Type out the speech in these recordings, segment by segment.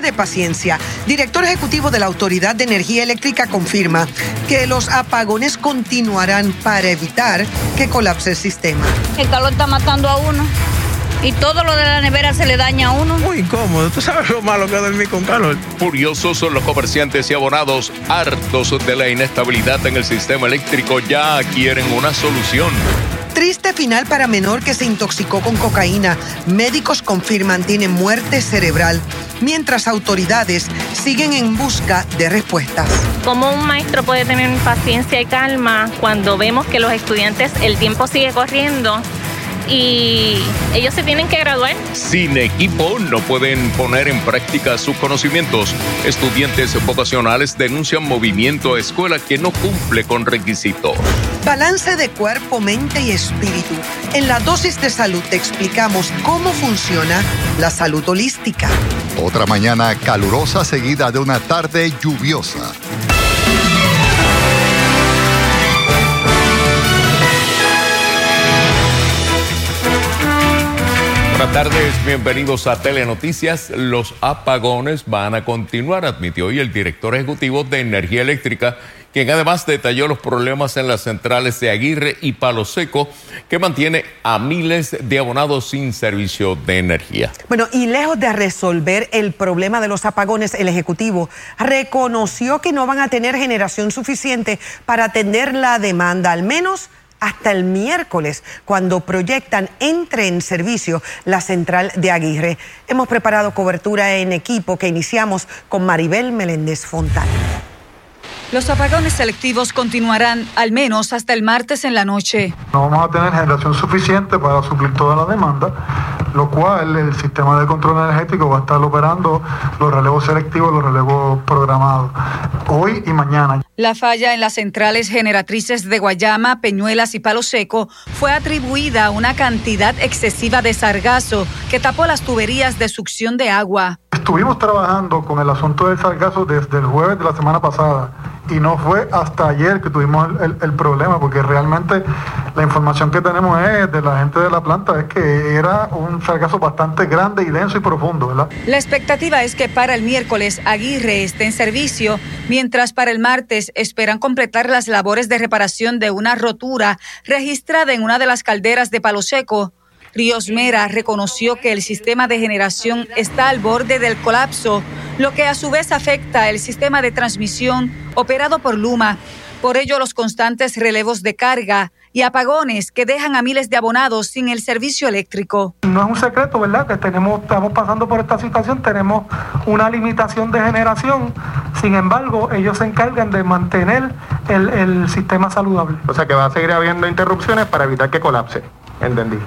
de paciencia. Director ejecutivo de la Autoridad de Energía Eléctrica confirma que los apagones continuarán para evitar que colapse el sistema. El calor está matando a uno. Y todo lo de la nevera se le daña a uno. Muy incómodo. Tú sabes lo malo que dormir con calor. Furiosos son los comerciantes y abonados, hartos de la inestabilidad en el sistema eléctrico, ya quieren una solución. Triste final para menor que se intoxicó con cocaína. Médicos confirman tiene muerte cerebral, mientras autoridades siguen en busca de respuestas. ¿Cómo un maestro puede tener paciencia y calma cuando vemos que los estudiantes, el tiempo sigue corriendo y ellos se tienen que graduar. Sin equipo no pueden poner en práctica sus conocimientos. Estudiantes vocacionales denuncian movimiento a escuela que no cumple con requisitos. Balance de cuerpo, mente y espíritu. En la dosis de salud te explicamos cómo funciona la salud holística. Otra mañana calurosa seguida de una tarde lluviosa. Buenas tardes, bienvenidos a Telenoticias. Los apagones van a continuar, admitió hoy el director ejecutivo de Energía Eléctrica, quien además detalló los problemas en las centrales de Aguirre y Palo Seco, que mantiene a miles de abonados sin servicio de energía. Bueno, y lejos de resolver el problema de los apagones, el Ejecutivo reconoció que no van a tener generación suficiente para atender la demanda, al menos hasta el miércoles, cuando proyectan entre en servicio la central de Aguirre. Hemos preparado cobertura en equipo que iniciamos con Maribel Meléndez Fontana. Los apagones selectivos continuarán al menos hasta el martes en la noche. No vamos a tener generación suficiente para suplir toda la demanda, lo cual el sistema de control energético va a estar operando los relevos selectivos, los relevos programados, hoy y mañana. La falla en las centrales generatrices de Guayama, Peñuelas y Palo Seco fue atribuida a una cantidad excesiva de sargazo que tapó las tuberías de succión de agua. Estuvimos trabajando con el asunto del sargazo desde el jueves de la semana pasada y no fue hasta ayer que tuvimos el, el, problema, porque realmente la información que tenemos es de la gente de la planta, es que era un sargazo bastante grande y denso y profundo, ¿verdad? La expectativa es que para el miércoles Aguirre esté en servicio, mientras para el martes esperan completar las labores de reparación de una rotura registrada en una de las calderas de Palo Seco. Ríos Mera reconoció que el sistema de generación está al borde del colapso, lo que a su vez afecta el sistema de transmisión operado por Luma. Por ello, los constantes relevos de carga y apagones que dejan a miles de abonados sin el servicio eléctrico. No es un secreto, ¿verdad? Que tenemos, estamos pasando por esta situación, tenemos una limitación de generación. Sin embargo, ellos se encargan de mantener el, el sistema saludable. O sea que va a seguir habiendo interrupciones para evitar que colapse. Entendí.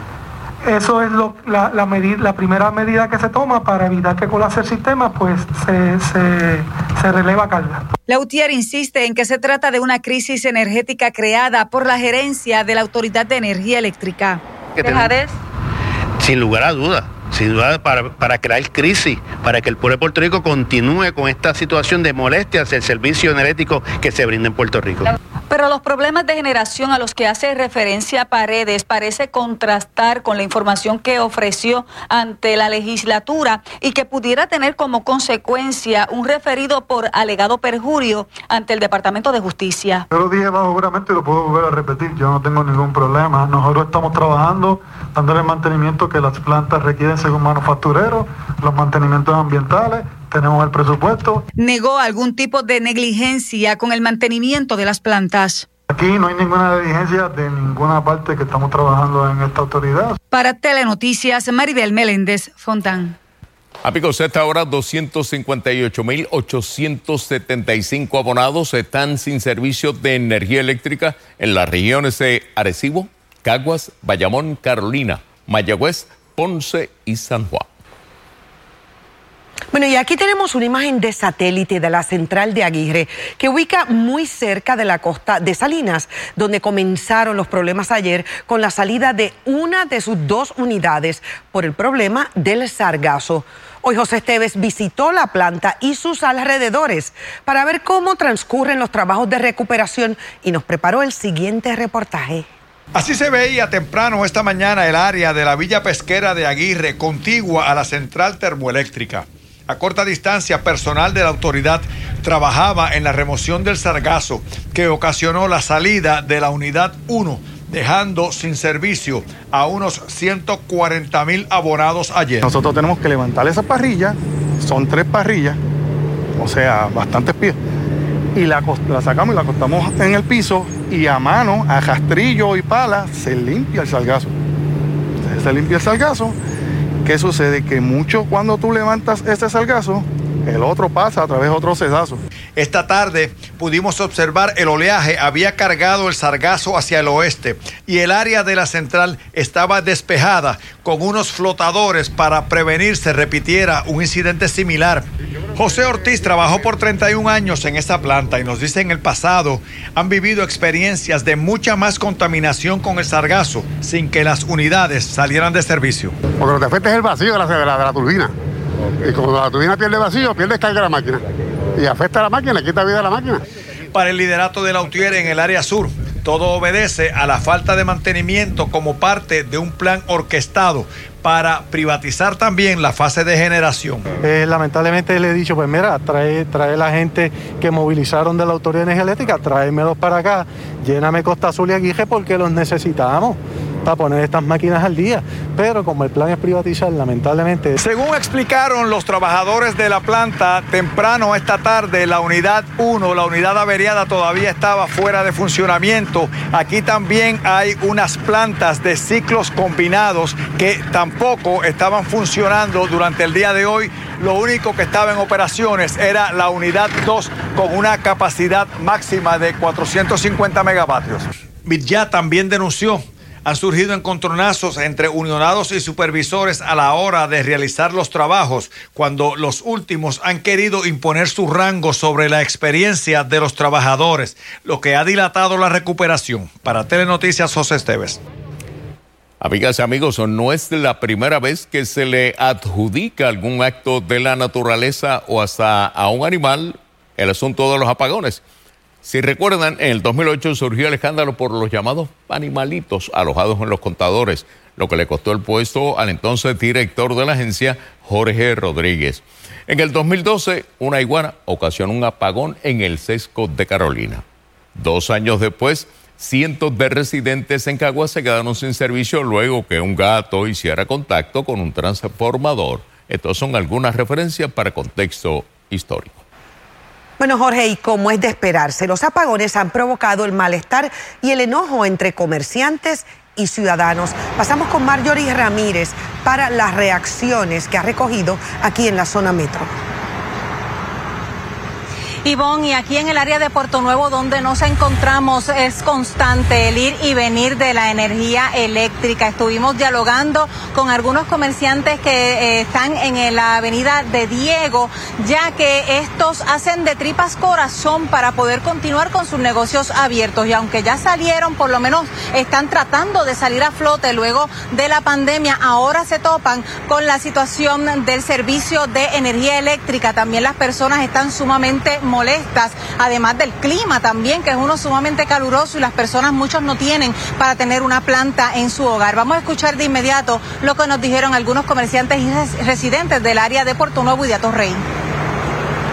Eso es lo, la, la, medida, la, primera medida que se toma para evitar que colapse el sistema, pues se, se, se releva carga. Lautier insiste en que se trata de una crisis energética creada por la gerencia de la Autoridad de Energía Eléctrica. ¿Dejarés? Sin lugar a dudas sin duda para, para, crear crisis, para que el pueblo de Puerto Rico continúe con esta situación de molestia hacia el servicio energético que se brinda en Puerto Rico. Pero los problemas de generación a los que hace referencia Paredes parece contrastar con la información que ofreció ante la legislatura y que pudiera tener como consecuencia un referido por alegado perjurio ante el Departamento de Justicia. Yo lo dije bajo juramento y lo puedo volver a repetir, yo no tengo ningún problema. Nosotros estamos trabajando, dándole mantenimiento que las plantas requieren según manufactureros, los mantenimientos ambientales, tenemos el presupuesto. Negó algún tipo de negligencia con el mantenimiento de las plantas. Aquí no hay ninguna negligencia de ninguna parte que estamos trabajando en esta autoridad. Para Telenoticias, Maribel Meléndez Fontán. Amigos, a esta hora 258.875 abonados están sin servicio de energía eléctrica en las regiones de Arecibo, Caguas, Bayamón, Carolina, Mayagüez, Y San Juan. Bueno, y aquí tenemos una imagen de satélite de la central de Aguirre, que ubica muy cerca de la costa de Salinas, donde comenzaron los problemas ayer con la salida de una de sus dos unidades por el problema del sargazo. Hoy José Esteves visitó la planta y sus alrededores para ver cómo transcurren los trabajos de recuperación y nos preparó el siguiente reportaje. Así se veía temprano esta mañana el área de la villa pesquera de Aguirre, contigua a la central termoeléctrica. A corta distancia, personal de la autoridad trabajaba en la remoción del sargazo que ocasionó la salida de la unidad 1, dejando sin servicio a unos 140 mil abonados ayer. Nosotros tenemos que levantar esa parrilla, son tres parrillas, o sea, bastantes pies, y la, sacamos y la acostamos en el piso y a mano, a rastrillo y pala, se limpia el salgazo. Se limpia el salgazo. ¿Qué sucede? Que mucho cuando tú levantas este salgazo, el otro pasa a través de otro cedazo. Esta tarde pudimos observar el oleaje había cargado el sargazo hacia el oeste y el área de la central estaba despejada con unos flotadores para prevenir se repitiera un incidente similar. José Ortiz trabajó por 31 años en esa planta y nos dice en el pasado han vivido experiencias de mucha más contaminación con el sargazo sin que las unidades salieran de servicio. Porque lo que afecta es el vacío de la, turbina. Y cuando la turbina pierde vacío, pierde carga la máquina. Y afecta a la máquina, quita vida a la máquina. Para el liderato de la UTIER en el área sur, todo obedece a la falta de mantenimiento como parte de un plan orquestado para privatizar también la fase de generación. Eh, lamentablemente le he dicho, pues mira, trae, trae la gente que movilizaron de la Autoridad de Energía Eléctrica, tráemelos para acá, lléname Costa Azul y Aguije porque los necesitamos para poner estas máquinas al día. Pero como el plan es privatizar, lamentablemente... Según explicaron los trabajadores de la planta, temprano esta tarde la unidad 1, la unidad averiada todavía estaba fuera de funcionamiento. Aquí también hay unas plantas de ciclos combinados que tampoco estaban funcionando durante el día de hoy. Lo único que estaba en operaciones era la unidad 2 con una capacidad máxima de 450 megavatios. ya también denunció han surgido encontronazos entre unionados y supervisores a la hora de realizar los trabajos, cuando los últimos han querido imponer su rango sobre la experiencia de los trabajadores, lo que ha dilatado la recuperación. Para Telenoticias, José Esteves. Amigas y amigos, no es la primera vez que se le adjudica algún acto de la naturaleza o hasta a un animal el asunto de los apagones. Si recuerdan, en el 2008 surgió el escándalo por los llamados animalitos alojados en los contadores, lo que le costó el puesto al entonces director de la agencia, Jorge Rodríguez. En el 2012, una iguana ocasionó un apagón en el sesco de Carolina. Dos años después, cientos de residentes en Caguas se quedaron sin servicio luego que un gato hiciera contacto con un transformador. Estas son algunas referencias para contexto histórico. Bueno, Jorge, y como es de esperarse, los apagones han provocado el malestar y el enojo entre comerciantes y ciudadanos. Pasamos con Marjorie Ramírez para las reacciones que ha recogido aquí en la zona metro. Ivonne, y aquí en el área de Puerto Nuevo donde nos encontramos es constante el ir y venir de la energía eléctrica. Estuvimos dialogando con algunos comerciantes que eh, están en la avenida de Diego, ya que estos hacen de tripas corazón para poder continuar con sus negocios abiertos. Y aunque ya salieron, por lo menos están tratando de salir a flote luego de la pandemia, ahora se topan con la situación del servicio de energía eléctrica. También las personas están sumamente molestas, además del clima también, que es uno sumamente caluroso y las personas muchos no tienen para tener una planta en su hogar. Vamos a escuchar de inmediato lo que nos dijeron algunos comerciantes y residentes del área de Puerto Nuevo y de Atorrey.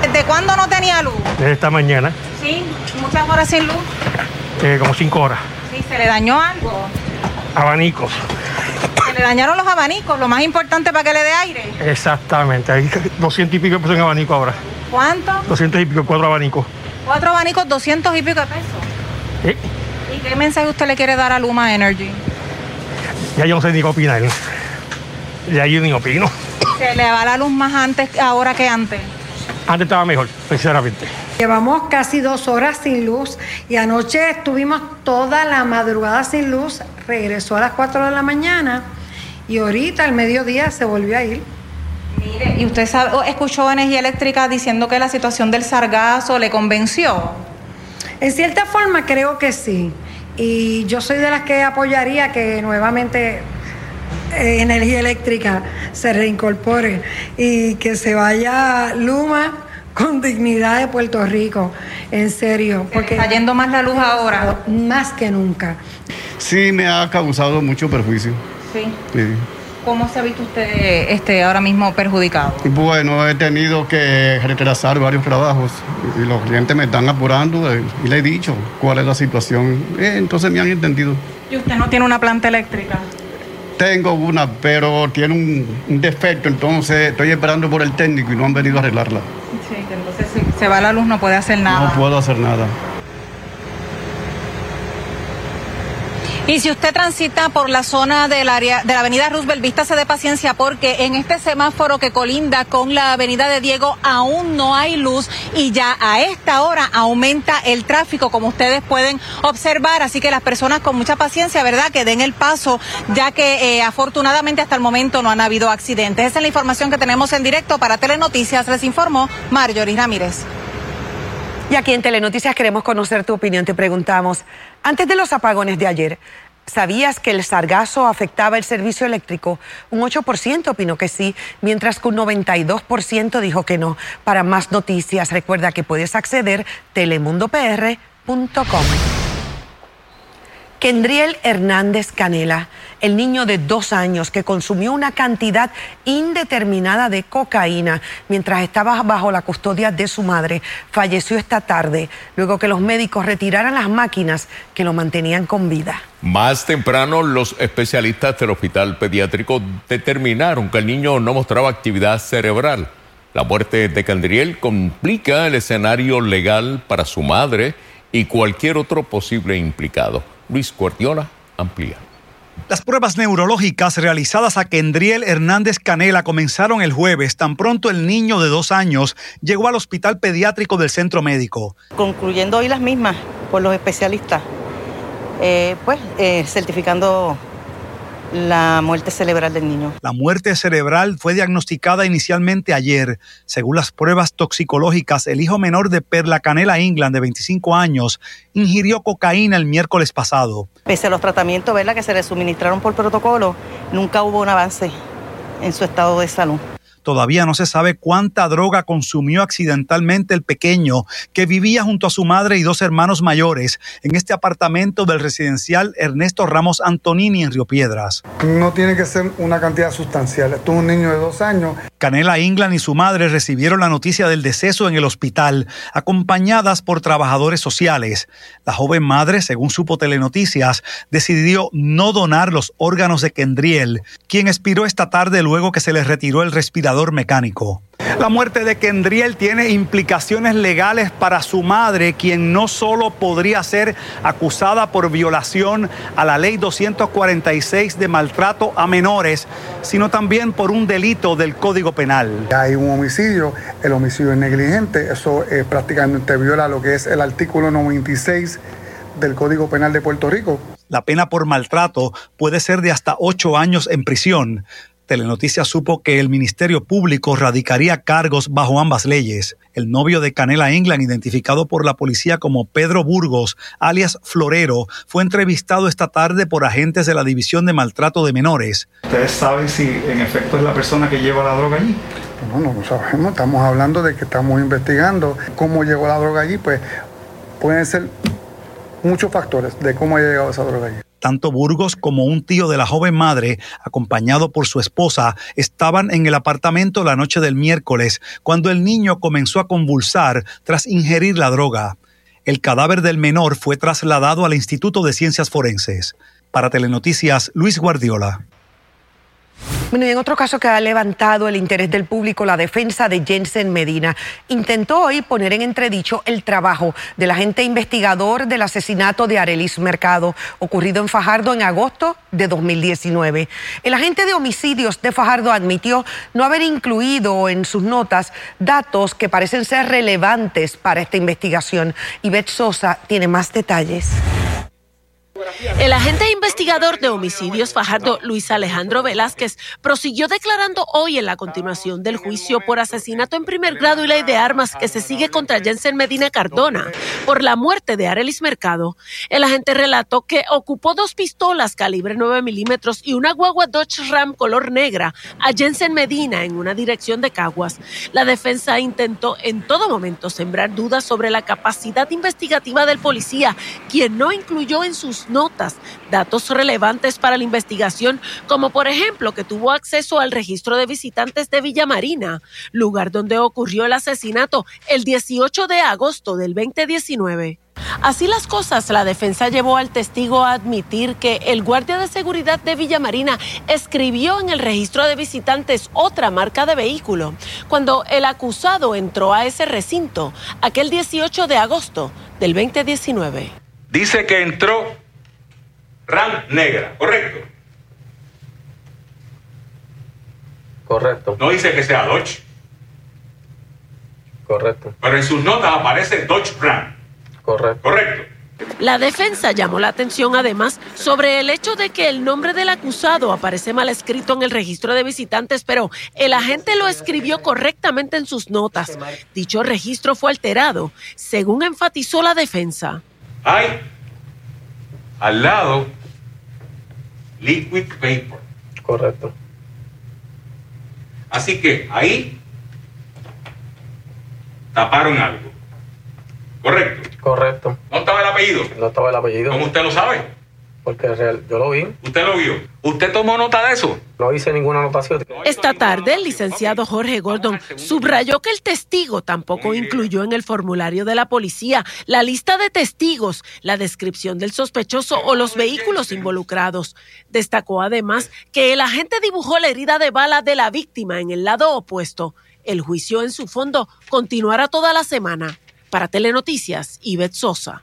¿Desde cuándo no tenía luz? Desde esta mañana. Sí, muchas horas sin luz. Eh, como cinco horas. Sí, se le dañó algo. Abanicos. Se le dañaron los abanicos, lo más importante para que le dé aire. Exactamente, hay 200 y pico pesos en abanico ahora. ¿Cuánto? 200 y pico, cuatro abanicos. Cuatro abanicos, 200 y pico de pesos. ¿Eh? ¿Y qué mensaje usted le quiere dar a Luma Energy? Ya yo no sé ni qué opinar. Ya yo ni opino. ¿Se le va la luz más antes ahora que antes? Antes estaba mejor, sinceramente. Llevamos casi dos horas sin luz y anoche estuvimos toda la madrugada sin luz. Regresó a las 4 de la mañana y ahorita al mediodía se volvió a ir. Mire, ¿y usted sabe, escuchó Energía Eléctrica diciendo que la situación del sargazo le convenció? En cierta forma creo que sí. Y yo soy de las que apoyaría que nuevamente eh, Energía Eléctrica se reincorpore y que se vaya Luma con dignidad de Puerto Rico, en serio. Porque está yendo más la luz ahora. Más que nunca. Sí, me ha causado mucho perjuicio. Sí. sí. ¿Cómo se ha visto usted este, ahora mismo perjudicado? Bueno, he tenido que retrasar varios trabajos y los clientes me están apurando y le he dicho cuál es la situación. Eh, entonces me han entendido. ¿Y usted no tiene una planta eléctrica? Tengo una, pero tiene un, un defecto, entonces estoy esperando por el técnico y no han venido a arreglarla. Sí, entonces si se va la luz no puede hacer nada. No puedo hacer nada. Y si usted transita por la zona del área de la avenida Roosevelt, vístase de paciencia porque en este semáforo que colinda con la avenida de Diego aún no hay luz y ya a esta hora aumenta el tráfico como ustedes pueden observar. Así que las personas con mucha paciencia, ¿verdad? Que den el paso ya que eh, afortunadamente hasta el momento no han habido accidentes. Esa es la información que tenemos en directo para Telenoticias. Les informó Marjorie Ramírez. Y aquí en Telenoticias queremos conocer tu opinión. Te preguntamos, antes de los apagones de ayer, ¿sabías que el sargazo afectaba el servicio eléctrico? Un 8% opinó que sí, mientras que un 92% dijo que no. Para más noticias, recuerda que puedes acceder telemundopr.com. Kendriel Hernández Canela, el niño de dos años que consumió una cantidad indeterminada de cocaína mientras estaba bajo la custodia de su madre, falleció esta tarde luego que los médicos retiraran las máquinas que lo mantenían con vida. Más temprano, los especialistas del hospital pediátrico determinaron que el niño no mostraba actividad cerebral. La muerte de Candriel complica el escenario legal para su madre y cualquier otro posible implicado. Luis Guardiola amplía. Las pruebas neurológicas realizadas a Kendriel Hernández Canela comenzaron el jueves, tan pronto el niño de dos años llegó al hospital pediátrico del centro médico. Concluyendo hoy las mismas por los especialistas, eh, pues eh, certificando la muerte cerebral del niño. La muerte cerebral fue diagnosticada inicialmente ayer. Según las pruebas toxicológicas, el hijo menor de Perla Canela England, de 25 años, ingirió cocaína el miércoles pasado. Pese a los tratamientos ¿verdad? que se le suministraron por protocolo, nunca hubo un avance en su estado de salud. Todavía no se sabe cuánta droga consumió accidentalmente el pequeño que vivía junto a su madre y dos hermanos mayores en este apartamento del residencial Ernesto Ramos Antonini en Río Piedras. No tiene que ser una cantidad sustancial. Esto es un niño de dos años. Canela England y su madre recibieron la noticia del deceso en el hospital, acompañadas por trabajadores sociales. La joven madre, según supo Telenoticias, decidió no donar los órganos de Kendriel, quien expiró esta tarde luego que se le retiró el respirador mecánico. La muerte de Kendriel tiene implicaciones legales para su madre, quien no solo podría ser acusada por violación a la ley 246 de maltrato a menores, sino también por un delito del Código Penal. Hay un homicidio, el homicidio es negligente, eso eh, prácticamente viola lo que es el artículo 96 del Código Penal de Puerto Rico. La pena por maltrato puede ser de hasta ocho años en prisión. Telenoticias supo que el Ministerio Público radicaría cargos bajo ambas leyes. El novio de Canela England, identificado por la policía como Pedro Burgos, alias Florero, fue entrevistado esta tarde por agentes de la División de Maltrato de Menores. ¿Ustedes saben si en efecto es la persona que lleva la droga allí? No, no lo sabemos. Estamos hablando de que estamos investigando cómo llegó la droga allí. Pues pueden ser muchos factores de cómo ha llegado esa droga. Tanto Burgos como un tío de la joven madre, acompañado por su esposa, estaban en el apartamento la noche del miércoles cuando el niño comenzó a convulsar tras ingerir la droga. El cadáver del menor fue trasladado al Instituto de Ciencias Forenses. Para Telenoticias, Luis Guardiola. Bueno, y en otro caso que ha levantado el interés del público, la defensa de Jensen Medina intentó hoy poner en entredicho el trabajo del agente investigador del asesinato de Arelis Mercado, ocurrido en Fajardo en agosto de 2019. El agente de homicidios de Fajardo admitió no haber incluido en sus notas datos que parecen ser relevantes para esta investigación. Ivette Sosa tiene más detalles. El agente investigador de homicidios Fajardo, Luis Alejandro Velázquez, prosiguió declarando hoy en la continuación del juicio por asesinato en primer grado y ley de armas que se sigue contra Jensen Medina Cardona por la muerte de Arelis Mercado. El agente relató que ocupó dos pistolas calibre 9 milímetros y una guagua Dodge Ram color negra a Jensen Medina en una dirección de Caguas. La defensa intentó en todo momento sembrar dudas sobre la capacidad investigativa del policía, quien no incluyó en sus notas datos relevantes para la investigación, como por ejemplo que tuvo acceso al registro de visitantes de Villa Marina, lugar donde ocurrió el asesinato el 18 de agosto del 2019. Así las cosas, la defensa llevó al testigo a admitir que el guardia de seguridad de Villa Marina escribió en el registro de visitantes otra marca de vehículo cuando el acusado entró a ese recinto aquel 18 de agosto del 2019. Dice que entró RAM negra, ¿correcto? Correcto. No dice que sea Dodge. Correcto. Pero en sus notas aparece Dodge Ram. Correcto. Correcto. La defensa llamó la atención además sobre el hecho de que el nombre del acusado aparece mal escrito en el registro de visitantes, pero el agente lo escribió correctamente en sus notas. Dicho registro fue alterado, según enfatizó la defensa. Hay al lado liquid vapor. Correcto. Así que ahí taparon algo. Correcto. Correcto. ¿No estaba el apellido? No estaba el apellido. ¿Cómo usted lo sabe? Porque real, yo lo vi. ¿Usted lo vio? ¿Usted tomó nota de eso? No hice ninguna anotación. Esta tarde, el licenciado Jorge Gordon subrayó que el testigo tampoco incluyó en el formulario de la policía la lista de testigos, la descripción del sospechoso o los vehículos involucrados. Destacó además que el agente dibujó la herida de bala de la víctima en el lado opuesto. El juicio en su fondo continuará toda la semana. Para Telenoticias, Ivette Sosa.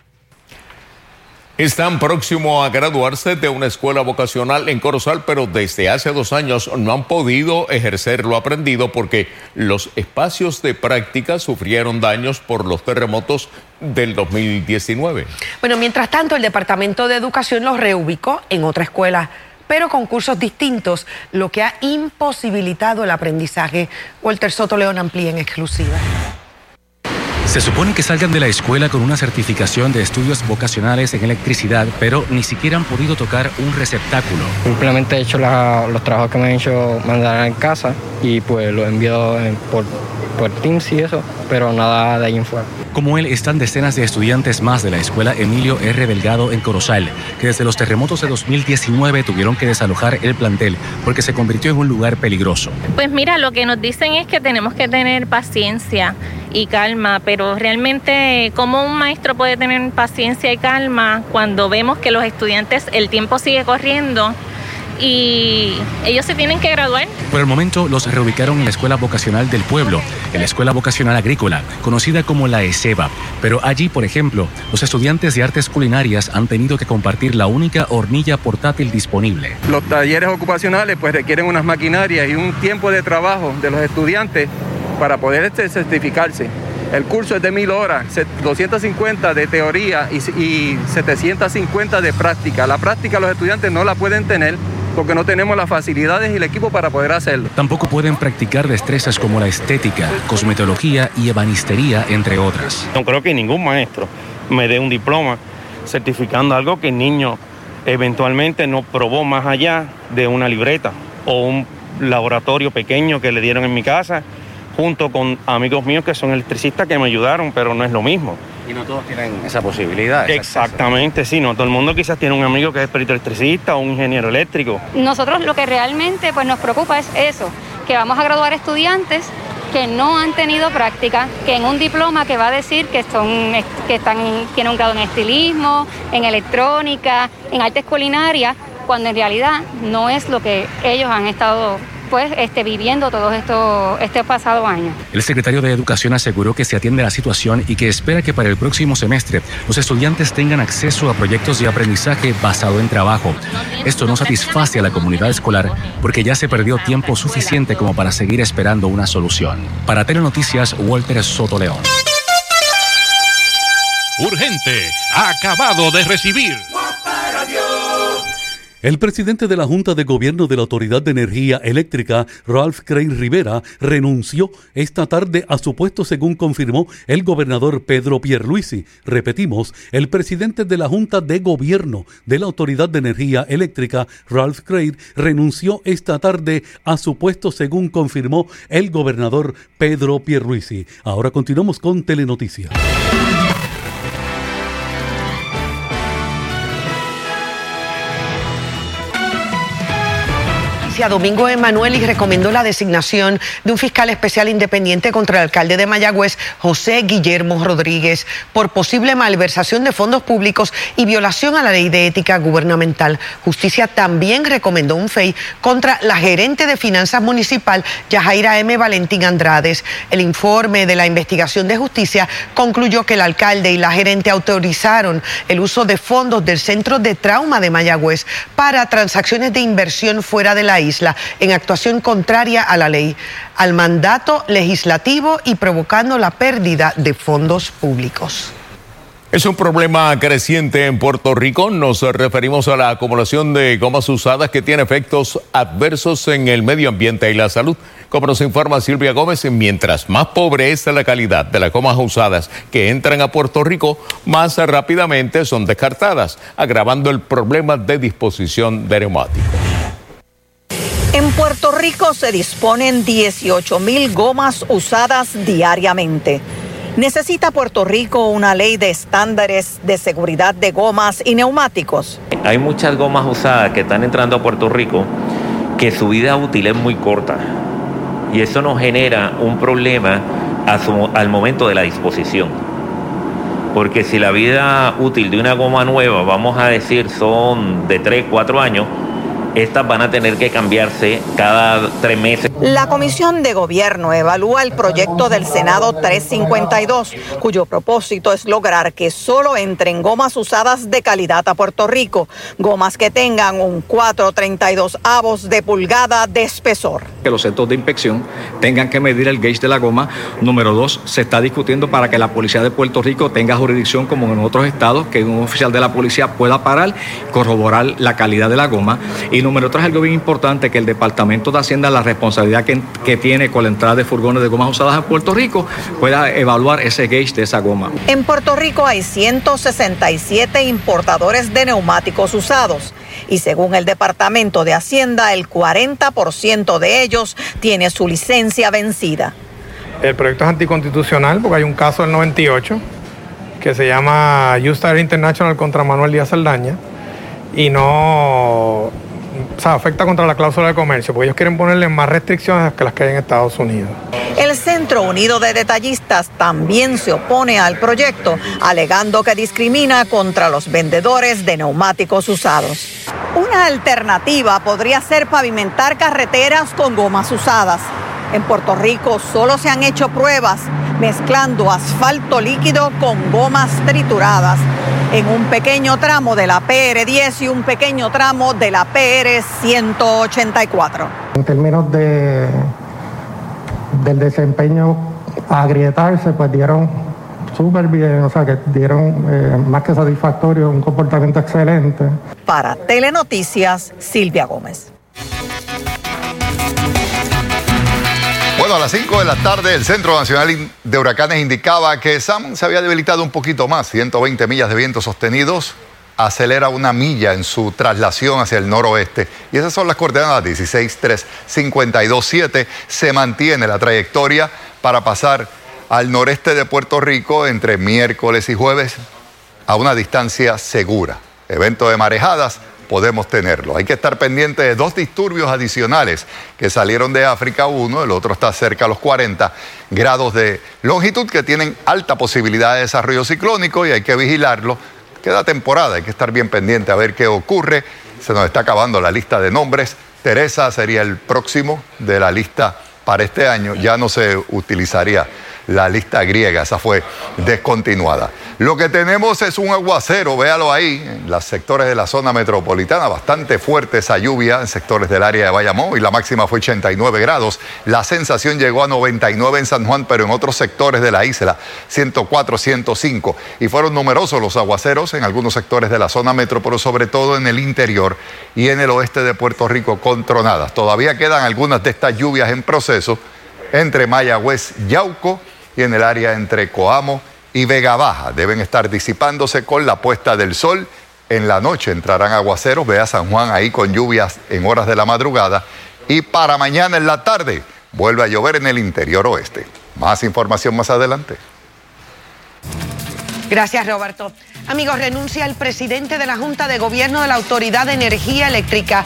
Están próximos a graduarse de una escuela vocacional en Corozal, pero desde hace dos años no han podido ejercer lo aprendido porque los espacios de práctica sufrieron daños por los terremotos del 2019. Bueno, mientras tanto, el Departamento de Educación los reubicó en otra escuela pero con cursos distintos, lo que ha imposibilitado el aprendizaje. Walter Soto León amplía en exclusiva. Se supone que salgan de la escuela con una certificación de estudios vocacionales en electricidad, pero ni siquiera han podido tocar un receptáculo. Simplemente he hecho la- los trabajos que me han hecho mandar en casa y pues los envío en- por, por Teams y eso, pero nada de ahí en fuera. Como él están decenas de estudiantes más de la escuela Emilio R. Delgado en Corozal, que desde los terremotos de 2019 tuvieron que desalojar el plantel porque se convirtió en un lugar peligroso. Pues mira, lo que nos dicen es que tenemos que tener paciencia y calma, pero realmente cómo un maestro puede tener paciencia y calma cuando vemos que los estudiantes, el tiempo sigue corriendo y ellos se tienen que graduar. Por el momento los reubicaron en la Escuela Vocacional del Pueblo, en la Escuela Vocacional Agrícola, conocida como la ESEBA. Pero allí, por ejemplo, los estudiantes de artes culinarias han tenido que compartir la única hornilla portátil disponible. Los talleres ocupacionales pues requieren unas maquinarias y un tiempo de trabajo de los estudiantes para poder este, certificarse. El curso es de mil horas, se- 250 de teoría y, y 750 de práctica. La práctica los estudiantes no la pueden tener porque no tenemos las facilidades y el equipo para poder hacerlo. Tampoco pueden practicar destrezas como la estética, cosmetología y ebanistería, entre otras. No creo que ningún maestro me dé un diploma certificando algo que el niño eventualmente no probó más allá de una libreta o un laboratorio pequeño que le dieron en mi casa junto con amigos míos que son electricistas que me ayudaron, pero no es lo mismo. Y no todos tienen esa posibilidad. Exactamente, sí, no todo el mundo quizás tiene un amigo que es perito electricista o un ingeniero eléctrico. Nosotros lo que realmente pues, nos preocupa es eso, que vamos a graduar estudiantes que no han tenido práctica, que en un diploma que va a decir que, son, que están, tienen un grado en estilismo, en electrónica, en artes culinarias, cuando en realidad no es lo que ellos han estado pues, este, viviendo todos estos este pasado año. El secretario de Educación aseguró que se atiende a la situación y que espera que para el próximo semestre los estudiantes tengan acceso a proyectos de aprendizaje basado en trabajo. Esto no satisface a la comunidad escolar porque ya se perdió tiempo suficiente como para seguir esperando una solución. Para Telenoticias, Walter Soto León. Urgente, acabado de recibir. El presidente de la Junta de Gobierno de la Autoridad de Energía Eléctrica, Ralph Crane Rivera, renunció esta tarde a su puesto según confirmó el gobernador Pedro Pierluisi. Repetimos, el presidente de la Junta de Gobierno de la Autoridad de Energía Eléctrica, Ralph Crane, renunció esta tarde a su puesto según confirmó el gobernador Pedro Pierluisi. Ahora continuamos con Telenoticias. Domingo Emanuel, recomendó la designación de un fiscal especial independiente contra el alcalde de Mayagüez, José Guillermo Rodríguez, por posible malversación de fondos públicos y violación a la ley de ética gubernamental. Justicia también recomendó un FEI contra la gerente de finanzas municipal, Yajaira M. Valentín Andrades. El informe de la investigación de justicia concluyó que el alcalde y la gerente autorizaron el uso de fondos del Centro de Trauma de Mayagüez para transacciones de inversión fuera de la isla en actuación contraria a la ley, al mandato legislativo y provocando la pérdida de fondos públicos. Es un problema creciente en Puerto Rico. Nos referimos a la acumulación de gomas usadas que tiene efectos adversos en el medio ambiente y la salud. Como nos informa Silvia Gómez, mientras más pobre es la calidad de las gomas usadas que entran a Puerto Rico, más rápidamente son descartadas, agravando el problema de disposición de neumáticos. En Puerto Rico se disponen 18 mil gomas usadas diariamente. ¿Necesita Puerto Rico una ley de estándares de seguridad de gomas y neumáticos? Hay muchas gomas usadas que están entrando a Puerto Rico que su vida útil es muy corta y eso nos genera un problema al momento de la disposición. Porque si la vida útil de una goma nueva, vamos a decir, son de 3, 4 años, estas van a tener que cambiarse cada tres meses. La Comisión de Gobierno evalúa el proyecto del Senado 352, cuyo propósito es lograr que solo entren gomas usadas de calidad a Puerto Rico, gomas que tengan un 432 avos de pulgada de espesor. Que los centros de inspección tengan que medir el gauge de la goma. Número dos, se está discutiendo para que la policía de Puerto Rico tenga jurisdicción como en otros estados, que un oficial de la policía pueda parar, corroborar la calidad de la goma. Y número tres, algo bien importante, que el Departamento de Hacienda, la responsabilidad que, que tiene con la entrada de furgones de gomas usadas en Puerto Rico, pueda evaluar ese gauge de esa goma. En Puerto Rico hay 167 importadores de neumáticos usados y según el Departamento de Hacienda, el 40% de ellos tiene su licencia vencida. El proyecto es anticonstitucional porque hay un caso del 98 que se llama Justar International contra Manuel Díaz Saldaña y no o sea, afecta contra la cláusula de comercio, porque ellos quieren ponerle más restricciones que las que hay en Estados Unidos. El Centro Unido de Detallistas también se opone al proyecto, alegando que discrimina contra los vendedores de neumáticos usados. Una alternativa podría ser pavimentar carreteras con gomas usadas. En Puerto Rico solo se han hecho pruebas mezclando asfalto líquido con gomas trituradas en un pequeño tramo de la PR10 y un pequeño tramo de la PR184. En términos de, del desempeño a agrietarse, pues dieron súper bien, o sea que dieron eh, más que satisfactorio, un comportamiento excelente. Para Telenoticias, Silvia Gómez. Bueno, a las 5 de la tarde el Centro Nacional de Huracanes indicaba que Sam se había debilitado un poquito más, 120 millas de vientos sostenidos, acelera una milla en su traslación hacia el noroeste. Y esas son las coordenadas 163527. Se mantiene la trayectoria para pasar al noreste de Puerto Rico entre miércoles y jueves a una distancia segura. Evento de marejadas podemos tenerlo. Hay que estar pendiente de dos disturbios adicionales que salieron de África, uno, el otro está cerca a los 40 grados de longitud que tienen alta posibilidad de desarrollo ciclónico y hay que vigilarlo. Queda temporada, hay que estar bien pendiente a ver qué ocurre. Se nos está acabando la lista de nombres. Teresa sería el próximo de la lista para este año. Ya no se utilizaría la lista griega, esa fue descontinuada. Lo que tenemos es un aguacero, véalo ahí, en los sectores de la zona metropolitana, bastante fuerte esa lluvia en sectores del área de Bayamón y la máxima fue 89 grados. La sensación llegó a 99 en San Juan, pero en otros sectores de la isla, 104, 105. Y fueron numerosos los aguaceros en algunos sectores de la zona metro, pero sobre todo en el interior y en el oeste de Puerto Rico con tronadas. Todavía quedan algunas de estas lluvias en proceso entre Mayagüez, Yauco, y en el área entre Coamo y Vega Baja. Deben estar disipándose con la puesta del sol. En la noche entrarán aguaceros, ve a San Juan ahí con lluvias en horas de la madrugada. Y para mañana en la tarde vuelve a llover en el interior oeste. Más información más adelante. Gracias, Roberto. Amigos, renuncia el presidente de la Junta de Gobierno de la Autoridad de Energía Eléctrica